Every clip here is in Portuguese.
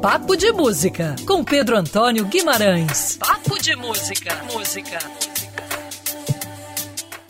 Papo de Música, com Pedro Antônio Guimarães. Papo de Música. Música.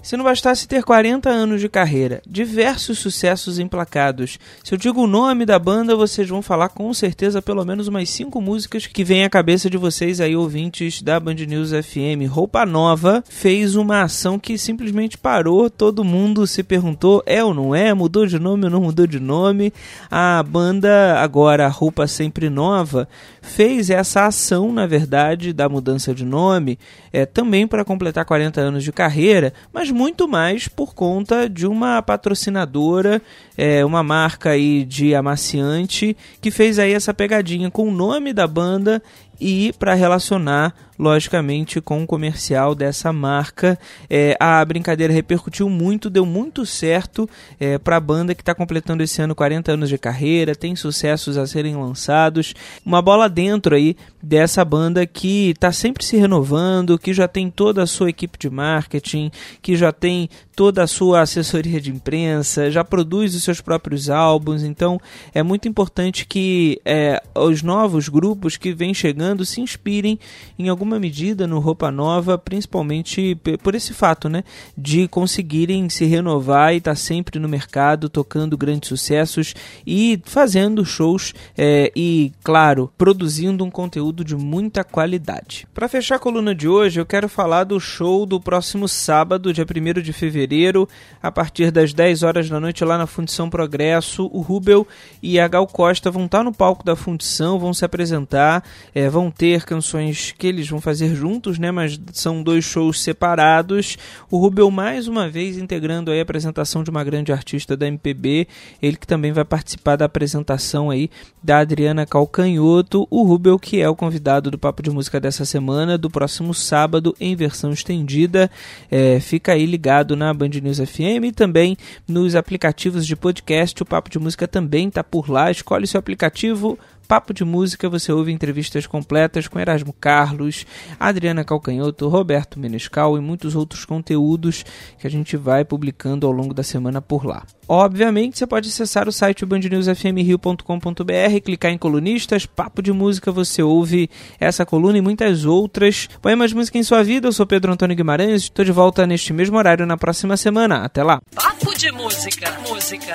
Se não bastasse ter 40 anos de carreira, diversos sucessos emplacados, se eu digo o nome da banda, vocês vão falar com certeza pelo menos umas 5 músicas que vêm à cabeça de vocês aí, ouvintes da Band News FM. Roupa Nova fez uma ação que simplesmente parou, todo mundo se perguntou, é ou não é, mudou de nome ou não mudou de nome. A banda, agora Roupa Sempre Nova, fez essa ação, na verdade, da mudança de nome, é, também para completar 40 anos de carreira, mas muito mais por conta de uma patrocinadora, é, uma marca aí de amaciante, que fez aí essa pegadinha com o nome da banda e para relacionar logicamente com o comercial dessa marca. É, a brincadeira repercutiu muito, deu muito certo é, para a banda que está completando esse ano 40 anos de carreira, tem sucessos a serem lançados. Uma bola dentro aí dessa banda que está sempre se renovando, que já tem toda a sua equipe de marketing, que já tem toda a sua assessoria de imprensa, já produz os seus próprios álbuns. Então é muito importante que é, os novos grupos que vêm chegando se inspirem em alguma medida no Roupa Nova, principalmente por esse fato, né, de conseguirem se renovar e estar tá sempre no mercado, tocando grandes sucessos e fazendo shows é, e, claro, produzindo um conteúdo de muita qualidade. Para fechar a coluna de hoje, eu quero falar do show do próximo sábado, dia 1 de fevereiro, a partir das 10 horas da noite lá na Fundição Progresso. O Rubel e a Gal Costa vão estar tá no palco da Fundição, vão se apresentar, é, vão ter canções que eles vão vão fazer juntos, né? Mas são dois shows separados. O Rubel mais uma vez integrando aí a apresentação de uma grande artista da MPB, ele que também vai participar da apresentação aí da Adriana Calcanhoto, o Rubel que é o convidado do Papo de Música dessa semana, do próximo sábado em versão estendida. É, fica aí ligado na Band News FM e também nos aplicativos de podcast. O Papo de Música também está por lá. Escolhe seu aplicativo Papo de Música você ouve entrevistas completas com Erasmo Carlos, Adriana Calcanhoto, Roberto Menescal e muitos outros conteúdos que a gente vai publicando ao longo da semana por lá. Obviamente, você pode acessar o site bandnewsfmrio.com.br, clicar em colunistas, papo de música, você ouve essa coluna e muitas outras. Põe mais música em sua vida, eu sou Pedro Antônio Guimarães, estou de volta neste mesmo horário na próxima semana. Até lá! Papo de música, música.